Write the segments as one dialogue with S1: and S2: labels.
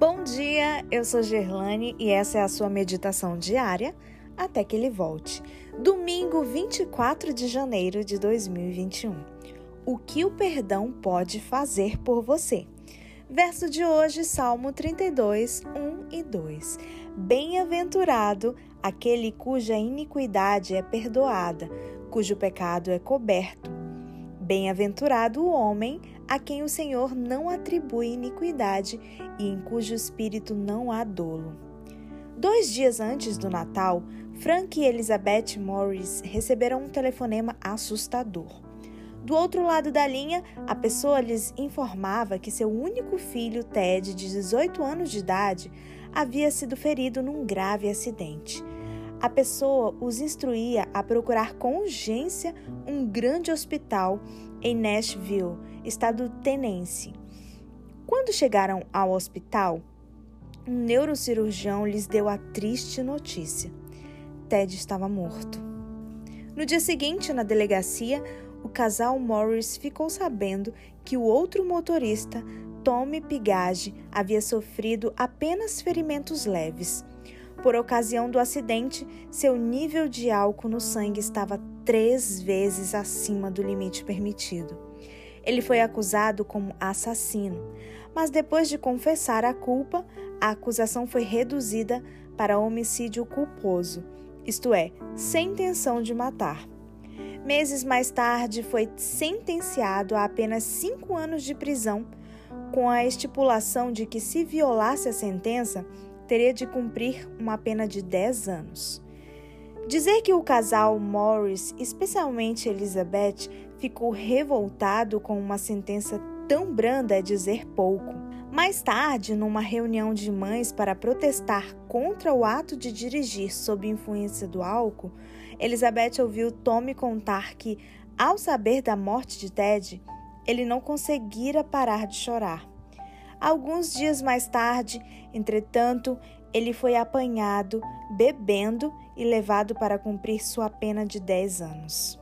S1: Bom dia, eu sou Gerlane e essa é a sua meditação diária até que ele volte. Domingo 24 de janeiro de 2021. O que o perdão pode fazer por você? Verso de hoje, Salmo 32, 1 e 2. Bem-aventurado aquele cuja iniquidade é perdoada, cujo pecado é coberto. Bem-aventurado o homem a quem o Senhor não atribui iniquidade e em cujo espírito não há dolo. Dois dias antes do Natal, Frank e Elizabeth Morris receberam um telefonema assustador. Do outro lado da linha, a pessoa lhes informava que seu único filho, Ted, de 18 anos de idade, havia sido ferido num grave acidente. A pessoa os instruía a procurar com urgência um grande hospital em Nashville, estado Tennessee. Quando chegaram ao hospital, um neurocirurgião lhes deu a triste notícia: Ted estava morto. No dia seguinte, na delegacia, o casal Morris ficou sabendo que o outro motorista, Tommy Pigage, havia sofrido apenas ferimentos leves. Por ocasião do acidente, seu nível de álcool no sangue estava três vezes acima do limite permitido. Ele foi acusado como assassino, mas depois de confessar a culpa, a acusação foi reduzida para homicídio culposo, isto é, sem intenção de matar. Meses mais tarde, foi sentenciado a apenas cinco anos de prisão, com a estipulação de que, se violasse a sentença, teria de cumprir uma pena de 10 anos. Dizer que o casal Morris, especialmente Elizabeth, ficou revoltado com uma sentença tão branda é dizer pouco. Mais tarde, numa reunião de mães para protestar contra o ato de dirigir sob influência do álcool, Elizabeth ouviu Tommy contar que, ao saber da morte de Ted, ele não conseguira parar de chorar. Alguns dias mais tarde, entretanto, ele foi apanhado bebendo e levado para cumprir sua pena de 10 anos.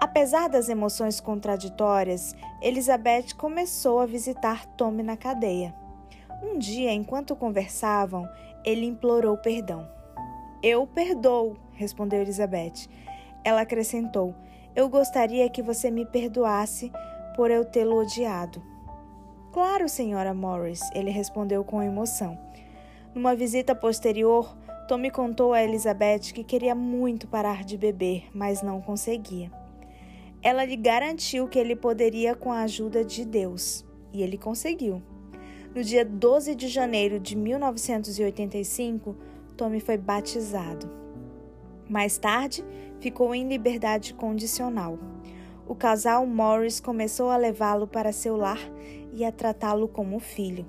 S1: Apesar das emoções contraditórias, Elizabeth começou a visitar Tommy na cadeia. Um dia, enquanto conversavam, ele implorou perdão. Eu perdoo, respondeu Elizabeth. Ela acrescentou: Eu gostaria que você me perdoasse por eu tê-lo odiado. Claro, senhora Morris, ele respondeu com emoção. Numa visita posterior, Tommy contou a Elizabeth que queria muito parar de beber, mas não conseguia. Ela lhe garantiu que ele poderia com a ajuda de Deus, e ele conseguiu. No dia 12 de janeiro de 1985, Tommy foi batizado. Mais tarde, ficou em liberdade condicional o casal Morris começou a levá-lo para seu lar e a tratá-lo como filho.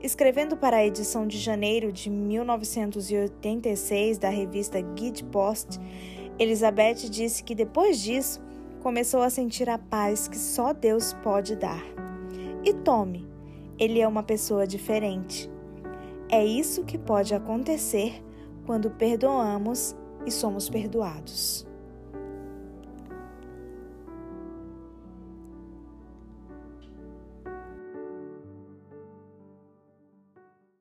S1: Escrevendo para a edição de janeiro de 1986 da revista Guide Post, Elizabeth disse que depois disso começou a sentir a paz que só Deus pode dar. E tome, ele é uma pessoa diferente. É isso que pode acontecer quando perdoamos e somos perdoados.